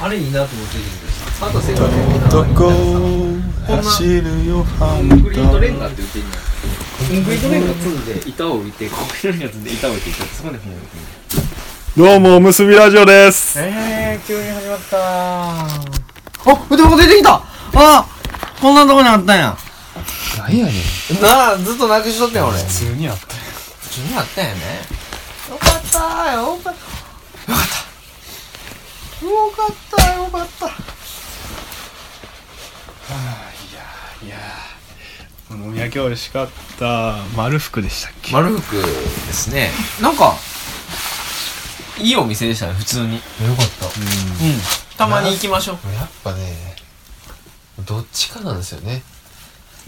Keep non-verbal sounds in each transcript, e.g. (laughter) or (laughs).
あれいいなと思ってるけどさあと世界でどこ走るよハンコンクリートレンガタって言ってんのコンクリートレンガ積んで板を置いてコンクリートレンガ積んで板を置いてそこで船を置いてどうもおむすびラジオですえー、急に始まったーあ腕も出てきたあこんなとこにあったんや。何やねん。なあずっとなくしとったよ俺。普通にあった。よ普通にあったんやね。よかったーよかった。よかったよかったよかった。いや飲み焼き美味しかった。丸福でしたっけ？丸福ですね。なんかいいお店でしたね普通に。よかった。うん。たまに行きましょう。やっぱね、どっちかなんですよね。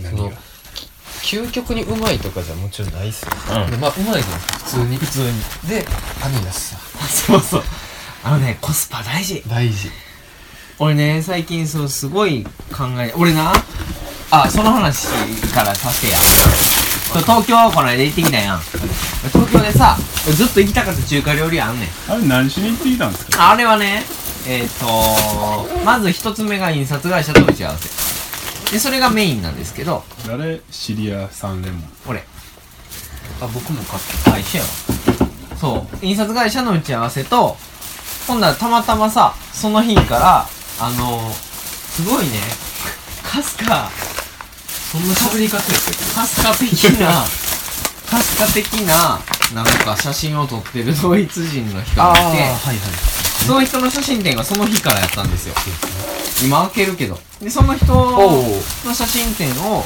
何が？究極にうまいとかじゃもちろんないっすよ。うん。でまあ、うまいじゃないですか、普通に。普通に。で、アミナスさ、(laughs) そうそうあのねコスパ大事。大事。俺ね最近そうすごい考え俺なあその話からさせてや東京この間行ってきたやん。東京でさずっと行きたかった中華料理あんねん。あれ何しに行ってきたんですか？あれはねえっ、とまず一つ目が印刷会社と打ち合わせ。でそれがメインなんですけど。誰？シリア三レモン。俺。あ僕も買ったあ一緒やわ。そう。印刷会社の打ち合わせと今度はたまたまさその日からあのすごいねかすかそんな喋り方ですかすか的な (laughs) かすか的ななんか写真を撮ってるドイツ人の人がいてはいはい。その人の写真展がその日からやったんですよ。今開けるけど。でその人おの写真展を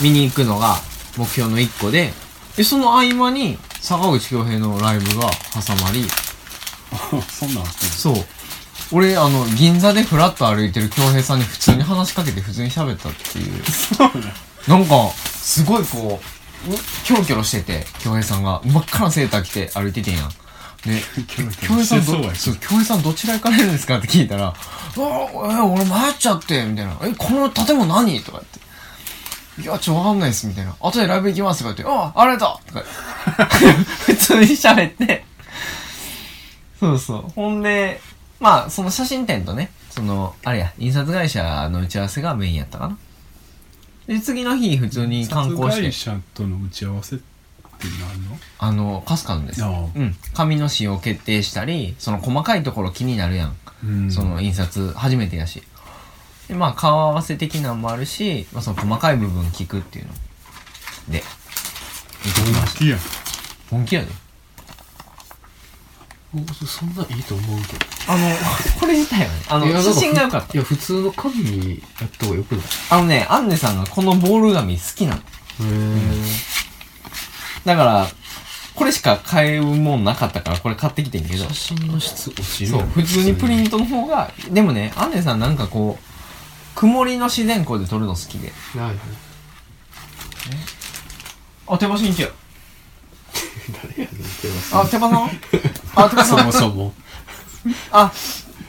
見に行くのが目標の一個ででその合間に坂口恭平のライブが挟まりそんなんそう。俺あの銀座でフラッと歩いてる恭平さんに普通に話しかけて普通に喋ったっていう。なんかすごいこううキョロキョロしてて恭平さんが。真っ赤なセーター着て歩いててんやん。で (laughs) 恭平さんどそうやそう恭平さんどちら行かれるんですかって聞いたら「(laughs) あえ俺迷っちゃって」みたいな「えこの建物何?」とか言って「いやちょわかんないです」みたいな「後でライブ行きます」とか言って「あああれだ!」とか (laughs) 普通に喋ってそうそう。ほんでまあその写真展とねそのあれや印刷会社の打ち合わせがメインやったかな。で次の日普通に観光して。会社との打ち合わせって何の？あのカスカンです。うん。紙の使用決定したりその細かいところ気になるやん。うん。その印刷初めてやし。でまあ顔合わせ的なんもあるし、まあ、その細かい部分聞くっていうの。で行ってきました。好きや。ん本気やでそんなんいいと思うけど。あの (laughs) これ自体はね。あの写真が良かったいや、普通の紙にやった方がよくない？あのねアンネさんがこのボール紙好きなの。へぇだからこれしか買えるもんなかったからこれ買ってきてんけど。写真の質落ちるそう普通にプリントの方がでもねアンネさんなんかこう曇りの自然光で撮るの好きで。はいはい。あ手羽新一や誰やねんってますあ手羽さん？(laughs) あ手羽そさんもそも。あ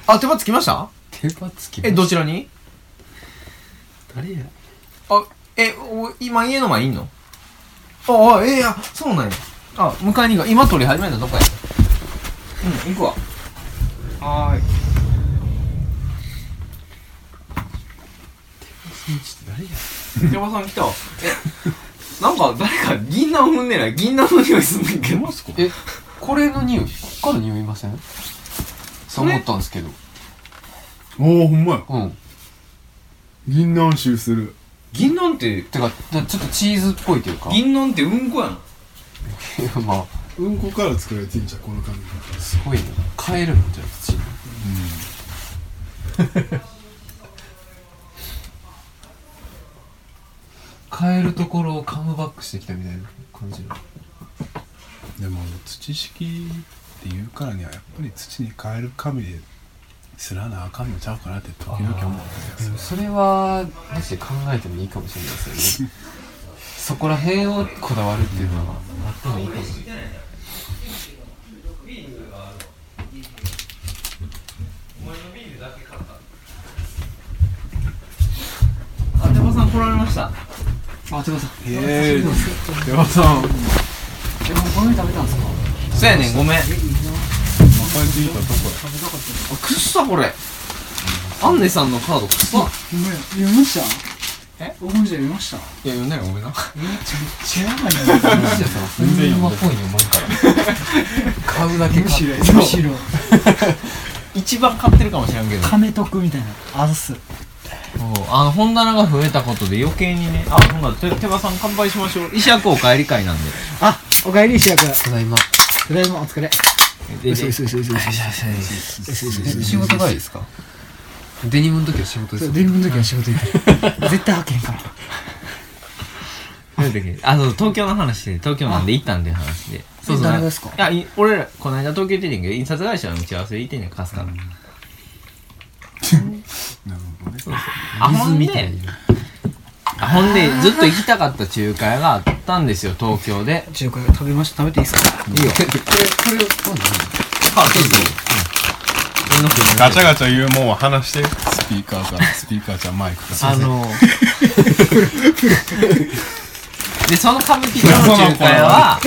あ手羽つきました？手羽つきえどちらに？誰や？あえお今家の前いんの？ああえいやそうなんや。あ迎えに行く今撮り始めたとこや。うん行くわ。はーい誰や？手羽さん来た。えなんか誰か銀杏踏んでない？銀杏の匂いすんねんけど。え、これの匂い、から匂いません？そう思ったんですけど。おおほんまやうん。銀杏臭する銀杏っててか、ちょっとチーズっぽいというか。銀杏ってうんこやんいや、(laughs) まあ、うんこから作られてんじゃんこの感じすごいね。カエルなんじゃない土に。カエルところをカムバックしてきたみたいな感じの。でも土式って言うからにはやっぱり土に変える紙ですらなあかんのちゃうかなって時々思するそれは、マジで考えてもいいかもしれないですよね。そこら辺をこだわるっていうのは、あってもいいかもしれない。あ手羽さん来られましたあ、さん。ええ山さんえ、もうこの食べたんですか？そうやねんごめんまかえていたとこくっさこれ。アンネさんのカード臭っごめん読みましたえ僕もじゃ読みましたいや読んだよごめんな。えめっちゃやばい。な西田さんほんまっぽい。の読まんから買うだけむしろ。買ってむしろ一番買ってるかもしれんけど貯めとくみたいなあざっすあの本棚が増えたことで余計にね。あほんなら手手羽さん乾杯しましょう。石役お帰り会なんで。あおかえり石役。ただいま。ただいま。お疲れででよしよしよしよしよしえ仕事帰りですかデニムの時は仕事ですデニムの時は仕事行って絶対派遣からなんだっけあそう東京の話で東京なんで行ったんで話でそうそう誰ですかいや俺らこの間東京行ってんねんけど印刷会社の打ち合わせで行ってんねんかすから、なるほどねあほん水みたいでほんでずっと行きたかった中華屋があったんですよ東京で。中華食べました？食べていいですか？いいよ。これこれをあそうそう。うん。ガチャガチャ言うもんは話して。スピーカーからスピーカーじゃマイクから。あのでその歌舞伎町の中華屋は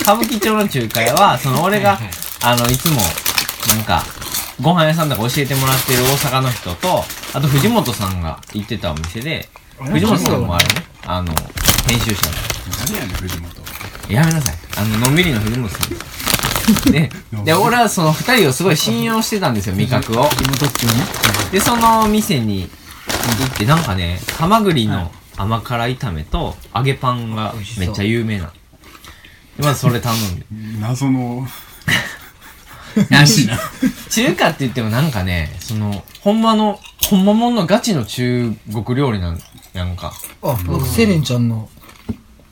歌舞伎町の中華屋はその俺があのいつもなんかご飯屋さんとか教えてもらってる大阪の人とあと藤本さんが行ってたお店で藤本さんもあれね。あの編集者の。何やねん藤本。やめなさい。あののんびりの藤本さん。(laughs) ですでで俺はその二人をすごい信用してたんですよ味覚を。妹っちゅうね。でその店に行ってなんかねハマグリの甘辛炒めと揚げパンがめっちゃ有名な。のでまずそれ頼んで。謎の。(laughs) やし中華って言ってもなんかねそのほんまのほんまもんのガチの中国料理なんやんか。あなんか。セレンちゃんの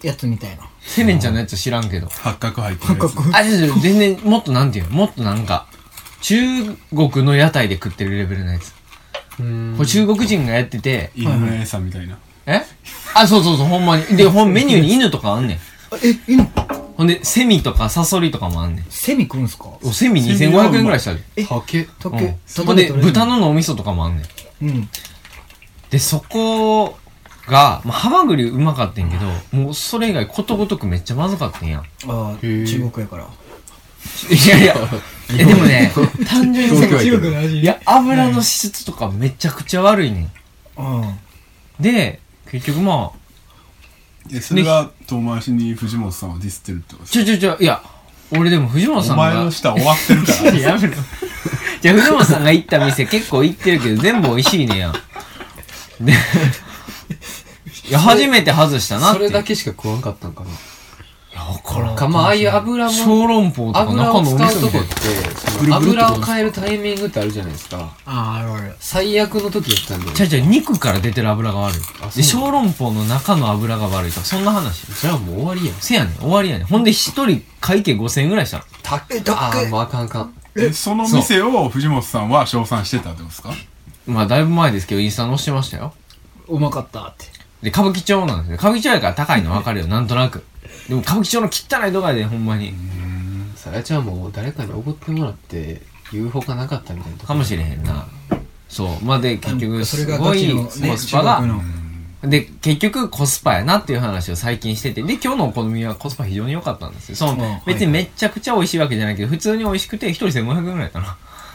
やつみたいな。セレンちゃんのやつ知らんけど。八角入ってるやつ。あ違う違う全然もっとなんていうの？もっとなんか。中国の屋台で食ってるレベルのやつ。うん。これ中国人がやってて。犬の餌みたいな。え？あそうそうそうほんまに。でほんメニューに犬とかあんねん。あえいいのほんでセミとかサソリとかもあんねん。セミ食うんすか？おセミ2500円ぐらいしたで。え竹。うん。竹ほんで、豚の脳みそとかもあんねん。うん。で、そこが、まあ、ハマグリうまかったんやけど、もうそれ以外ことごとくめっちゃまずかったんや。あへー中国やからいやいや、(laughs) え、でもね、(laughs) 単純に東京やけど中国の味いや、油の質とかめちゃくちゃ悪いねん。うんで、結局まあ、えそれが遠回しに藤本さんをディスってるってことちょちょちょ、いや、俺でも藤本さんがお前の、舌終わってるから (laughs) やめろ。じゃあ藤本さんが行った店結構行ってるけど、全部美味しいねや。で、いや、初めて外したなって。それだけしか食わんかったんかなわからんかまあああいう油も小籠包とか油を中のお使うとこって油を変えるタイミングってあるじゃないですかああるある最悪の時やったんでな。ちゃうちゃう、肉から出てる油が悪い。あで、小籠包の中の油が悪いとか、そんな話。じゃあもう終わりやんせやねん、終わりやねん。ほんで一人会計5000円ぐらいしたの。たっけあーもうあかんあかんえその店を藤本さんは称賛してたってことですか？まあ、だいぶ前ですけど、インスタ載してましたよ。うまかったってで、歌舞伎町なんですよ。歌舞伎町やから高いの分かるよ、なんとなく。でも歌舞伎町の汚いとこやで、ほんまに。さやちゃんも誰かにおごってもらって言うほかなかったみたいなとこかもしれへんな。そう。まあ、で、結局、それがすごいガチのねコスパが中、国ので、結局コスパやなっていう話を最近してて、で、今日のお好みはコスパ非常に良かったんですよ。そうんの、別にめちゃくちゃ美味しいわけじゃないけど、普通に美味しくて、一人1500円ぐらいやっ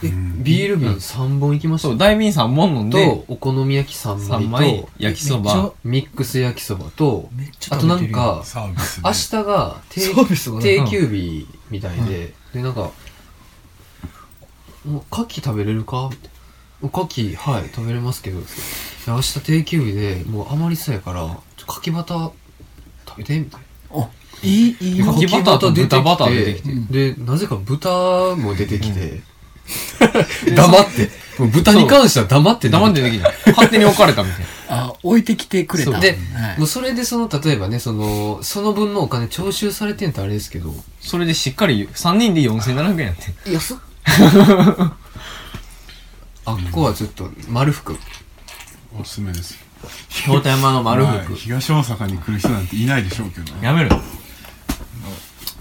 ビール瓶3本いきました？そう、大瓶3本飲んで、とお好み焼き3 3枚枚。と、焼きそば、ミックス焼きそばとめっちゃあと食べてるよ。なんかサービスで。明日が定サービスがね。定休日みたいで、でなんか「もう牡蠣食べれるか?」みたいな「お牡蠣はい食べれますけど」いや明日定休日でもう余りそうやからちょ牡蠣バター食べてみたいな。いいいい。牡蠣バターと豚バター出てきて。でなぜか豚も出てきて、(laughs) 黙って豚に関しては黙って黙ってできない。勝手に置かれたみたいな。(laughs) あ置いてきてくれたそうで、はいもうそれでその例えばねそのその分のお金徴収されてんとあれですけどそれでしっかり3人で4700円やって。安っ (laughs) あっこはちょっと丸福おすすめです京都山の丸まあ福。東大阪に来る人なんていないでしょうけどねやめろよ。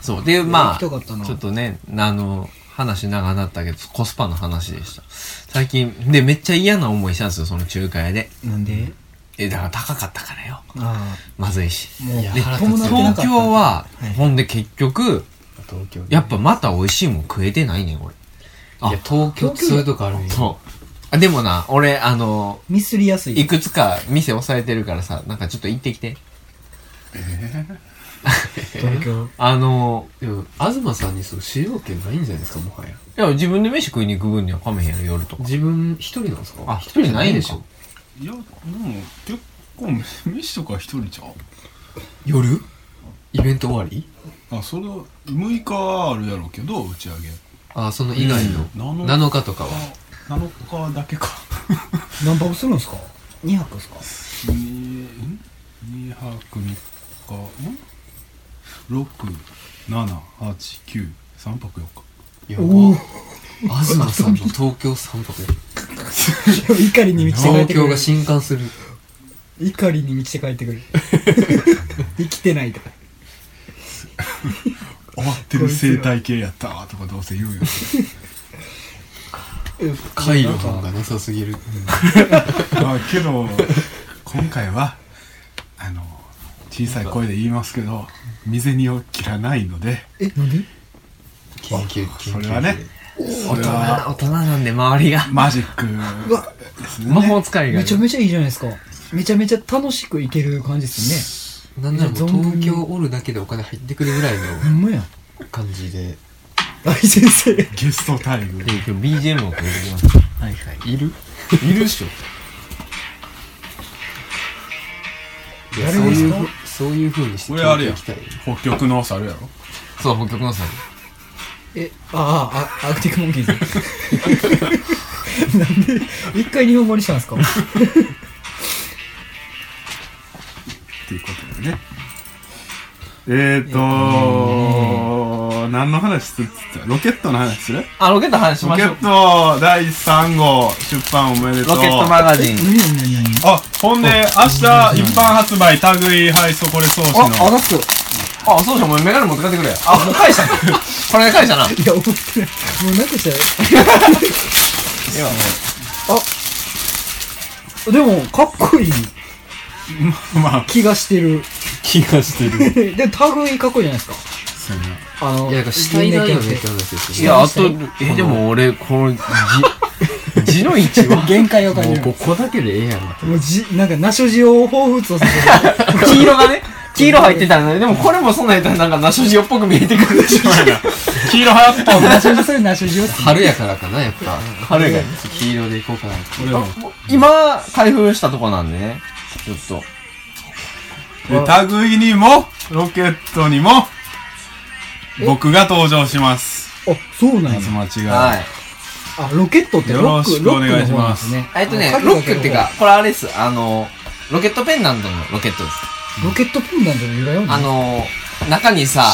そう。で、ま行きたかったなあ、ちょっとね、あの、話長なったけど、コスパの話でした。最近、で、めっちゃ嫌な思いしたんですよ、その中華屋で。なんで？え、だから高かったからよ。あまずいし。あもういやで、東京ははい、ほんで結局、東京やっぱまた美味しいもん食えてないねん、俺。あ東京ってそういうとこあるんよそあ、でもな、俺、あの、ミスりやすい。いくつか店押さえてるからさ、なんかちょっと行ってきて。(laughs) 東京。あの、でも東さんにそう主導権ないんじゃないですかもはや。いや、自分で飯食いに行く分にはかめへんやろ、夜とか。自分一人なんですか？あ一人じゃないんでしょいやでも結構飯とか一人ちゃう。夜？イベント終わり？あそれは6日はあるやろうけど打ち上げ。あその以外の。うん。7日。とかは。7日だけか。(laughs) 何泊するんですか ?2 泊ですか2ん2泊3日。ん？67893泊4日やば東さんの東京3泊 (laughs) 怒りに満ちて帰ってくる。東京が。震撼する。怒りに満ちて帰ってくる。生きてないとか。終わってる生態系やったわとかどうせ言うよ。回路感がなさすぎる。まあけど今回はあの小さい声で言いますけど身銭を切らないのでえ、なんで？研究研究それはねそれは大人なんで周りが。マジックね魔法使いが。めちゃめちゃいいじゃないですか。めちゃめちゃ楽しくいける感じですなんなら東京おるだけでお金入ってくるぐらい。の感じで大先生。ゲスト待遇で今日 BGM もかけてきます。はいはい。いる？いるっしょ。いや誰ですかそういうふそうにしてこれあれや東京行きたい。北極の猿やろ。そう、北極のさん。え、ああ、あアクティックモンキーズ。(laughs) なんで、一回日本語にしたんですか？っていうことでね。えーと何の話するっつった？ロケットの話する？あ、ロケット話しロケましょう。ット第3号出版おめでとうロケットマガジン。何何何何？あほんで明日一般発売類配送これ送信のあ、あ、だっす。いあ、そうじゃん、もうメガネ持って帰ってくれ。あ、もう返したの？(laughs) これで返したな。や、思ってない。もうなくしたよ。あ、でも、かっこいい (laughs) まあ気がしてる。気がしてる (laughs) で、類かっこいいじゃないですか。そうやなあの、いや死体だよねって話ですいや、あと、え、でも俺、この、字、(laughs) 字の位置は、限界を感もうじる。ここだけでええやんもうじ、なんか、ナショジを彷彿とさせる。(laughs) 黄色がね、黄色入ってたので、でもこれもそんなんやったらなんかナショジオっぽく見えてくるでしょ。黄色流行ったんだナショジ、そういうナショジをって。春やからかなやっぱ春が。黄色でいこうかな今、開封したとこなんでね、ちょっと。で類にもロケットにも僕が登場しますあ、そうなんや。松町が、はい。あ、ロケットってロック、よろしくロックお願いしの方なんまですすね。えっとねあ、ロックっていうか、これあれです。あの、ロケットペンダントのロケットです。ロケットペンダントの由来はあの、中にさ、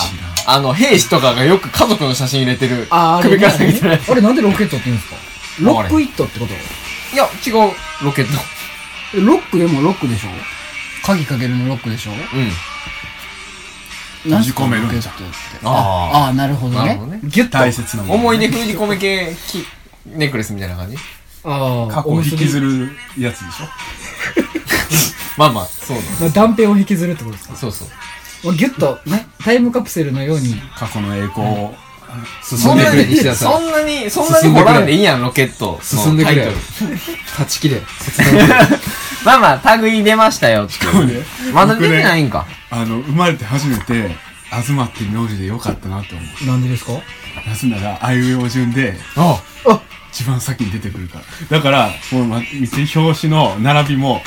あの、兵士とかがよく家族の写真入れてる。あ、あれ、首から下げてるやつあれなんでロケットって言うんですか？ロックイットってこと？いや、違う、ロケット。ロックでもロックでしょ？鍵かけるのロックでしょ？うん。閉じ込めるんじゃんあああ、なるほどねなるほどね。ギュッと。大切なもの思い出封じ込め系きネックレスみたいな感じ？ああ、過去を引きずるやつでしょ？(laughs) まあまあ、そうなの。まあ断片を引きずるってことですか？そうそう。もうギュッと、ね、タイムカプセルのように。過去の栄光を進んでくれ西田さんそんなに、そんなに掘らんでいいやん、ロケット。進んでくれ (laughs) 断ち切れまあまあ、類出ましたよっていう。これねまだ出てないんか。あの生まれて初めて東って名字でよかったなと思うなんでですか？なぜならあいうえお順でああ一番先に出てくるからだからこのま表紙の並びも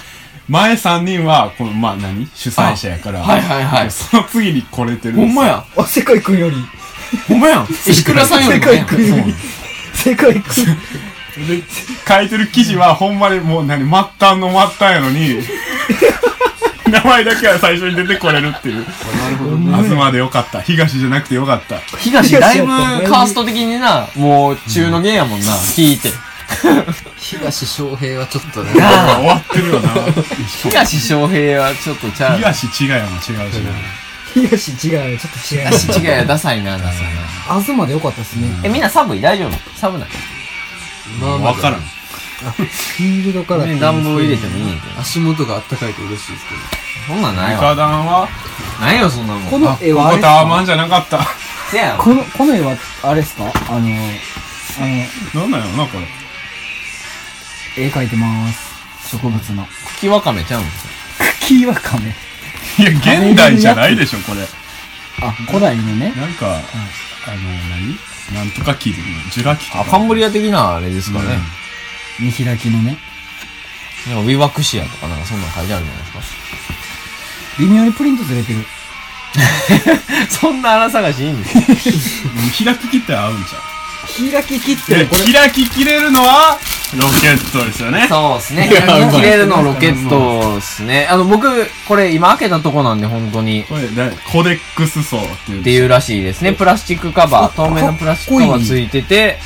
前3人はこのまあ何？主催者やからはいはいはいその次に来れてるんですよほんまや。あ、世界くんより。ほんまやん。石倉さんより世界くんより。世界くん。で書いてる記事はほんまにもう何末端の末端やのに (laughs) 名前だけは最初に出てこれるっていう。東でよかった。東じゃなくてよかった。東だいぶカースト的にな、もう中の芸やもんな、聞いて。東翔平はちょっとね。終わってるよな。東翔平はちょっとちゃう。東違いも違うしな。東違うよ、ちょっと違う。東違いや、ダサいな、ダサいな。東でよかったですね。え、みんな寒い大丈夫？寒ないまあまあ分からんフィールドから暖房入れてもいいねんけど。足元があったかいと嬉しいですけどそんなんない床わ。暖は？ないよ、そんなもん。このあ絵はあれですここタワマかンじゃなかったせやこの、この絵は、あれですか？あの、あの、なんなんやろなこれ絵描いてます。植物の。茎わかめちゃうんですよ。茎わかめ。いや、現代じゃないでしょ、これ。あ、古代のね。なんか、あの、何？なんとか木で、ジュラ紀とか。あ、カンブリア的なあれですかね。見開きのね。なんかウィワクシアとかなんかそんなん書いてあるじゃないですか。微妙にプリントずれてる。(laughs) そんな荒探しいいんですよ。(laughs) うん開き切って合うんじ開き切っゃん。で、開き切れるのは、ロケットですよね。そうですね。切れるのロケットですね。あの、僕、これ今開けたとこなんで、本当に。これ、だコデックス層っていう。っていうらしいですね。プラスチックカバー、透明のプラスチックカバーついてて、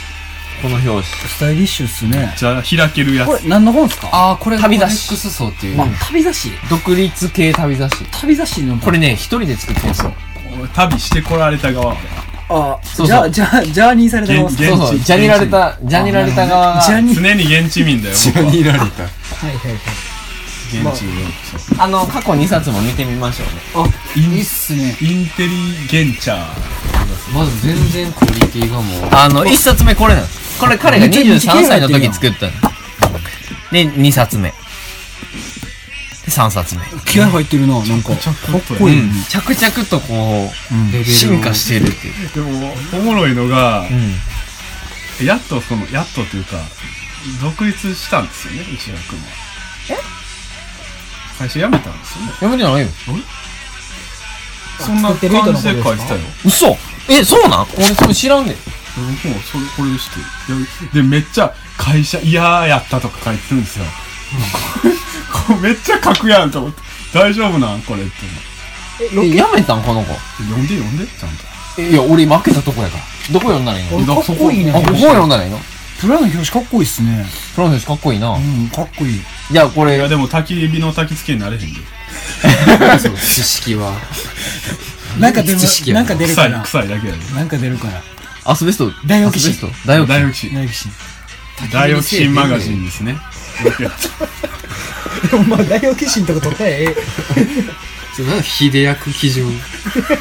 この表紙。スタイリッシュっすね。じゃあ、開けるやこれつ。何の本っすか？あー、これ、旅雑誌コデックス層っていう。まあ、旅雑誌。独立系旅雑誌。旅雑誌の。これね、一人で作ってるんですよ。旅してこられた側。あ、そうそうじゃあ、じゃャーニーされたます。現そうそう、現地ジャニられた、ジャニられた側が、ジャニ常に現地民だよ、僕は。られた。はいはいはい。現地民。あの、過去2冊も見てみましょうね。あ、いいっすね。インテリゲンチャー。まず全然クオリティがもう。あの、1冊目これなんです。これ彼が23歳の時作ったの。で、2冊目。で、3冊目。気合入ってるな、なんか。かっこいい。うん。着々とこう進化してるっていう。でも、おもろいのが、うん。やっとその、やっとというか、独立したんですよね、内田君は。え？会社辞めたんですよね。やめてないよ。そんな感じで書いてたよ。嘘え、そうなん？俺それ知らんで。僕もそれ、これでしてる。で、めっちゃ会社嫌やったとか書いてるんですよ。(laughs) これめっちゃ書くやんと思って。大丈夫なんこれって。え、やめたん？この子。読んで読んで？ちゃんと。えいや、俺今開けたとこやから。どこ読んだらいいの？俺かっこいいね。あ、ここ読んだらいいの？プラの表紙かっこいいっすね。プロの人かっこいいなう。ん、かっこいい。いや、これいや、、でも焚き火の焚き付けになれへんで。(laughs) 知識は。なんか出る知識、やななんか出る臭い、から。臭いだけやで。なんか出るから。アスベスト。ダイオキシン。ダイオキシン。ダイオキシン。ダイオキシンマガジンですね。でもまあ、大オキシンとか取ったらええ。(laughs) そうなんか火で焼く基準。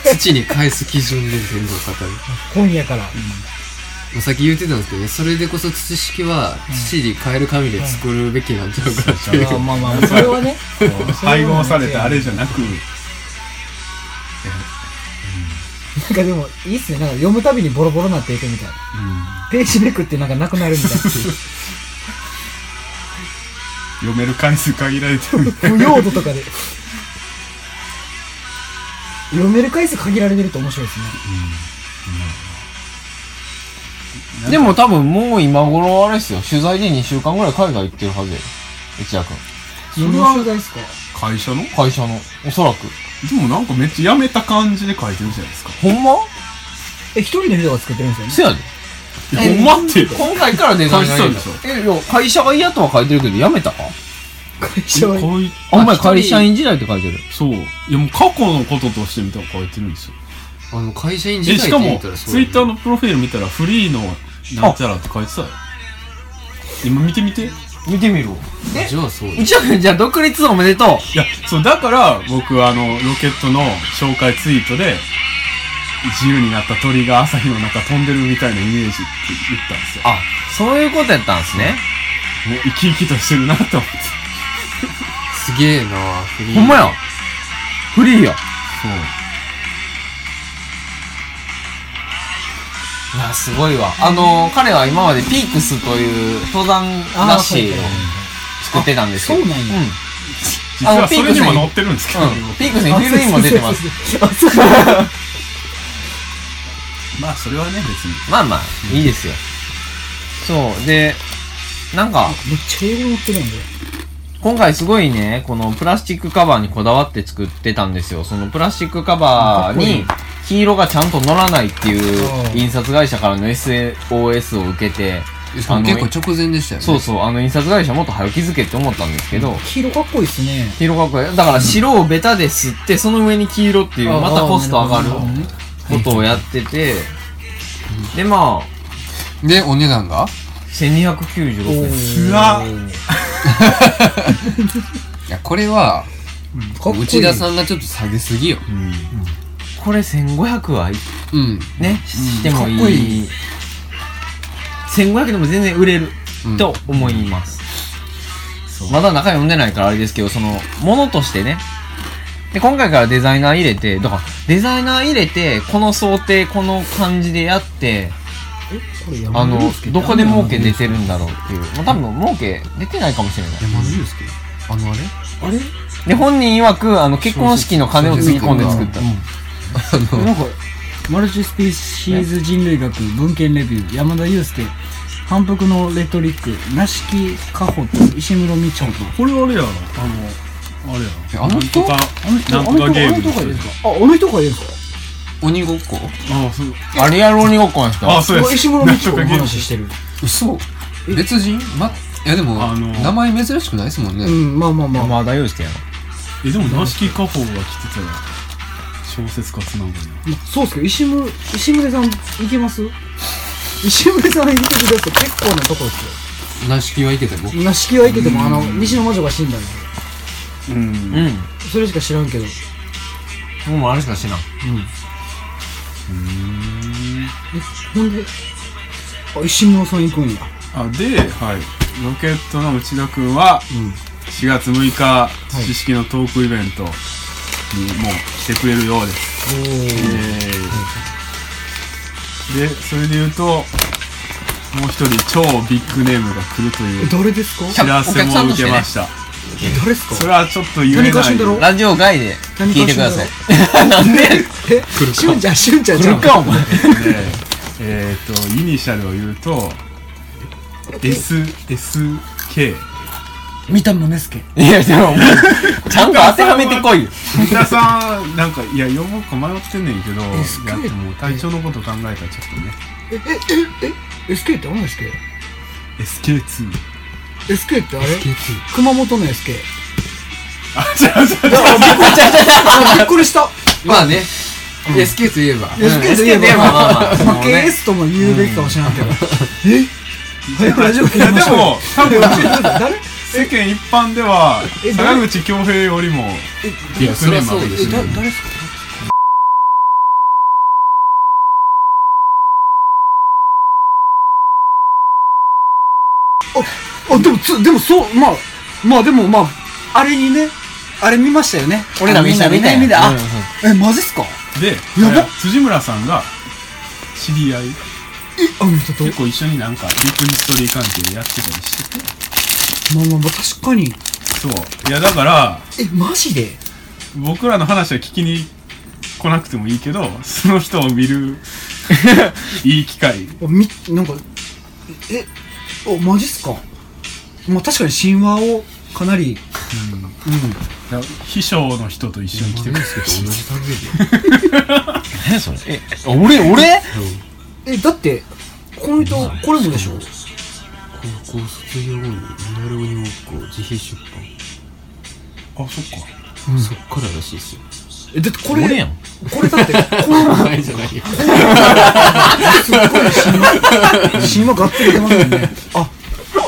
土に返す基準で全部語る。今夜から。まあさっき言ってたんですけどね、それでこそ土式は土に変える紙で作るべきなんちゃうかっていう。まあまあまあ、それはね。(laughs) 配合されたあれじゃなく、なんかでも、いいっすね。なんか読むたびにボロボロになっていくみたいな。ページめくってなんかなくなるみたいな。(laughs) 読める回数限られてる。不用度とかで。読める回数限られてると面白いですね。でも多分もう今頃あれですよ。取材で2週間ぐらい海外行ってるはずやよ。内田君。何の取材ですか？会社の？会社の。おそらく。でもなんかめっちゃやめた感じで書いてるじゃないですか。ほんま？え、一人の人が作ってるんですよね。せやで。いやほんまって。今回からデザイナーや会社でしょえ、いや、会社が嫌とは書いてるけど、辞めたか？会社は。こういあ、お前会社員時代って書いてる。そう。いやもう過去のこととしてみたら書いてるんですよ。あの、会社員時え、代しかもって言ったら、そうツイッターのプロフィール見たらフリーのなんちゃらって書いてたよ。今見てみて。い見てみるえ？じゃあそう。じゃあ独立おめでとう。や、そう、だから僕あの、ロケットの紹介ツイートで、自由になった鳥が朝日の中飛んでるみたいなイメージって言ったんですよ。あ、そういうことやったんですね。もう生き生きとしてるなと思って。すげえなフリー。ほんまや。フリーや。そう。いや、すごいわ。あのー、彼は今までピークスという登山雑誌を作ってたんですよ。あそうなんやうん。実はそれにも載ってるんですけど、うん。ピークスにフィルインも出てます。(laughs) まあそれはね、別に。まあまあ、いいですよ。そう。で、なんか、めっちゃ英語載ってるやん、こ今回すごいね、このプラスチックカバーにこだわって作ってたんですよ。そのプラスチックカバーに黄色がちゃんと乗らないっていううん印刷会社からの SOS を受けて、しかも結構直前でしたよね。そうそう、あの印刷会社もっと早気づけって思ったんですけど、れ。黄色かっこいいっすね。黄色かっこいい。だから白をベタで吸って、その上に黄色っていう、またコスト上がることをやってて、で、まあ、で、お値段が？1296円。うわ (laughs) いや、これは、かっこいい。内田さんがちょっと下げすぎよ。これ1500はいうん。ね、してもいい。かっこいい1500でも全然売れるうんと思います。まだ中読んでないからあれですけど、その、ものとしてね。で、今回からデザイナー入れて、だから、デザイナー入れて、この想定、この感じでやって、え、これあのどこで儲け出てるんだろうっていう。まあ、多分儲け出てないかもしれない。山田裕介？あのあれ？あれ？で、本人曰く、あの、結婚式の金をつぎ込んで作った。(laughs) なんか、マルチスピーシーズ人類学文献レビュー、山田裕介、反復のレトリック、なしきかほと石室美智子と。これあれやろあのあれやあの人？あの人、なんとかゲームあの人がいか？あ、あの人がいるんですか？鬼ごっこ？あそう。あ、リアル鬼ごっこの人。あそうです石室話してる。嘘。別人？まいやでも、あの名前珍しくないですもんね、うん、まあまあまあ。山田裕介やろ。えでも軟式家宝が来てたら小説家つながりまあそうっすけど、石室、石室さん、行けます？石室さん行ってください。結構なとこです軟式はいけても。よ。な、式は行けても、あの、西の魔女が死んだんで。うんうん。それしか知らんけど。もうあれしか知らん。え、ほんで、あ、石室さん行くんや。あで、はい、ロケットの内田君は4月6日知識のトークイベントにもう来てくれるようです、おー。でそれで言うともう一人超ビッグネームが来るという誰ですか？知らせも受けました、え、誰ですか？それはちょっと言えない何かしんだろ？ラジオ外で聞いてください。(laughs) なんでえ、しゅんちゃん、しゅんちゃん、来るか、お前。でえっ、とイニシャルを言うと SSK 見たもねすけ。いや、でも、ちゃんと当てはめてこいよ。三田さんなんかいや呼ぼうか迷ってんねんけどいやでも体調のこと考えたらちょっとねえ、え、え、え、SK ってあの SK? SK2 SK ってあれ？SK2 熊本の SK。あ違う違う違うあ、びっくりした。まあね、SK といえば。SK といえば。ば、まあ KS とも言うべきかもしれんけど。えはい、ラジオ聞いやで。も多分誰？世間一般ではえ坂口恭平よりもビッグネームあるいやそりゃそうですよ。誰ですかあ、あ、でも、そう、まあ、まあ、でも、まあ、あれにね、あれ見ましたよね。俺らみんな見た見た、あえ、マジっすか？でやば。っ辻村さんが知り合いえ、あの人と？結構一緒になんかリプヒストリー関係でやってたりしてて。まあまあまあ、確かに。そう。いやだからえ、マジで？僕らの話は聞きに来なくてもいいけどその人を見る (laughs) いい機会。あみ、なんか、え、お、マジっすか？まあ確かに神話をかなり、うん。だ秘書の人と一緒に来てくれと同じ類何 (laughs) それ。え、俺、俺？え、だって、この人、これもでしょ？高校卒業後にミナル鬼ごっこ自費出版。あそっか。そっかららしいですよ。え、だってこれ、俺やん。これだって、(laughs) この、じゃないよ。(laughs) すっごい神話、神話がっつり出ますよね。あ、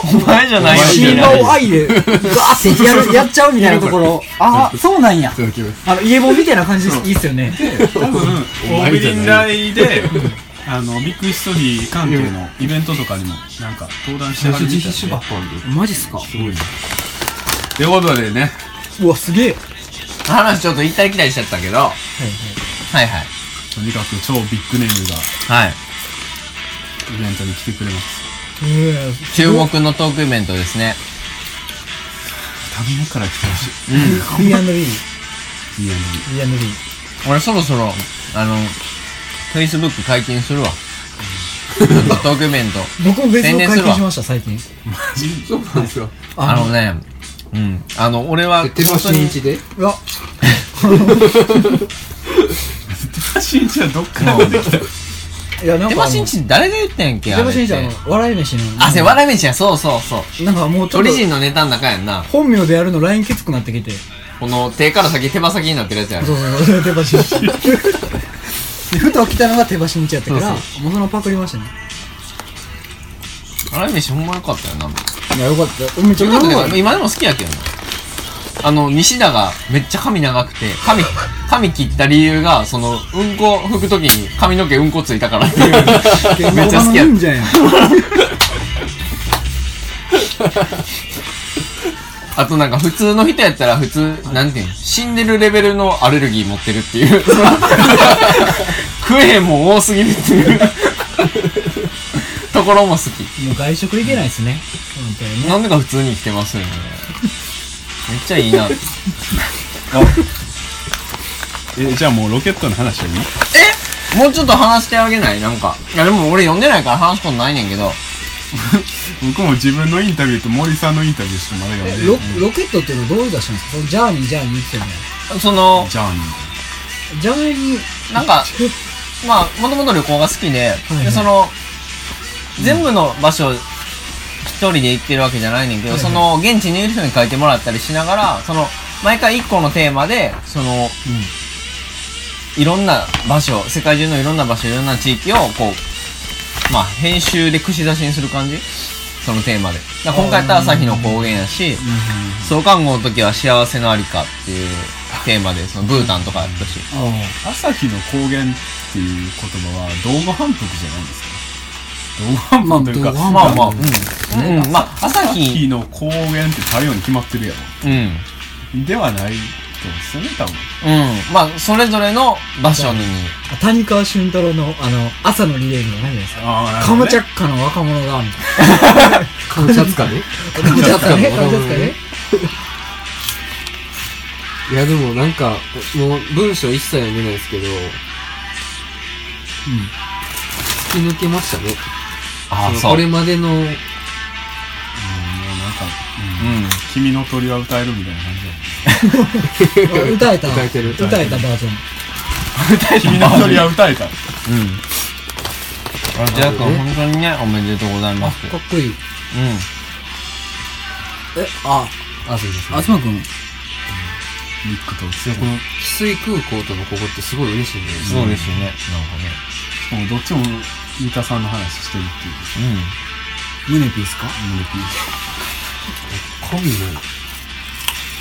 お前じゃないよ。神話を愛で、ガーってやる、やっちゃうみたいなところ。あ、そうなんや。あの、家門みたいな感じでいいっすよね。多分大ビリン大であのビッグヒストリー関係のイベントとかにもなんか登壇してはるみ自たいマジっすか？ということでねうわ、すげえ。話ちょっと行ったり来たりしちゃったけど。はいはい。とにかく超ビッグネームがはい。イベントに来てくれますえ注目のトークイベントですね。頼むから来てほしい B&B。いや B&B。俺そろそろ、あの、Facebook 解禁するわ。トークイベント。僕も別の宣伝するわ解禁しました、最近。そうなんですよあのね、うん。あの、俺は、手羽新一で？うわ、(laughs) 新一はどっから出てきた？いや、なんかあの。手羽新一誰が言ってんけあ手れって羽新一あの、笑い飯の。あ、せ、笑い飯や、そうそうそう。なんかもうちょオリっと、ジンのネタの中やんな。本名でやるの LINE きつくなってきて。この手から先、手羽先になってるやつやろそうそうそう、手羽新一。でふと来たのが手羽新一やったから、もうそのパクりましたね。笑い飯ほんまよかったよな。いや、よかった。めっちゃ。今でも好きやけどな。あの、西田がめっちゃ髪長くて、髪、髪切った理由が、その、うんこ拭くときに髪の毛うんこついたからっていう。(laughs) めっちゃ好きやっ忍者やん。(laughs) あとなんか普通の人やったら普通、なんていうの死んでるレベルのアレルギー持ってるっていう。食えへんもん多すぎるっていう。(laughs) ところも好き。もう外食いけないですね。なんでか普通に来てますよね。めっちゃいいな。(laughs) え、じゃあもうロケットの話はいいえ？もうちょっと話してあげない？なんか。いやでも俺読んでないから話すことないねんけど。(laughs) 僕も自分のインタビューと森さんのインタビューしかまだ読んでえロロケットっていうのはどういう出したんです？かそのジャーニージャーニーっていうの。はその、じゃあねジャーニー、なんか、まあ、もともと旅行が好きで、はい。で、その、全部の場所、一人で行ってるわけじゃないねんけど、その、現地にいる人に書いてもらったりしながら、その、毎回一個のテーマで、その、いろんな場所、世界中のいろんな場所、いろんな地域を、こう、まあ、編集で串刺しにする感じ？そのテーマで。だ今回やったら朝日の高原やし、創刊号の時は幸せのありかっていうテーマで、そのブータンとかやったし。あ朝日の高原っていう言葉は動画反復じゃないんですか？動画反復というか、まあまあまあ、うん。うん、まあ、朝朝日、日の高原って太陽に決まってるやうん。ろではないとですよね多分うん。まあ、それぞれの場所に。あ谷川俊太郎の、あの、朝のリレーの何ですかカムチャッカの若者が、みたいな。(laughs) カムチャツカね。カムチャッカね？カムチャッカね？いやでもなんか、もう文章一切読めないですけど、突き抜けましたね。あそのこれまでの、うんもうなんか、うんうん。君の鳥は歌えるみたいな感じだよね (laughs) 歌えた。歌えてる歌えたバージョン。君の鳥は歌えたうん。あ、ジャック本当にね、おめでとうございます。かっこいい。うん。え、あ、あ、すいません。あつまくん。ミックといやこの、汽水空港とのここってすごい嬉しいね。そうですよね。なんかね。しかもどっちも三田さんの話してるっていう。うん。胸ピースか？神 (laughs) の？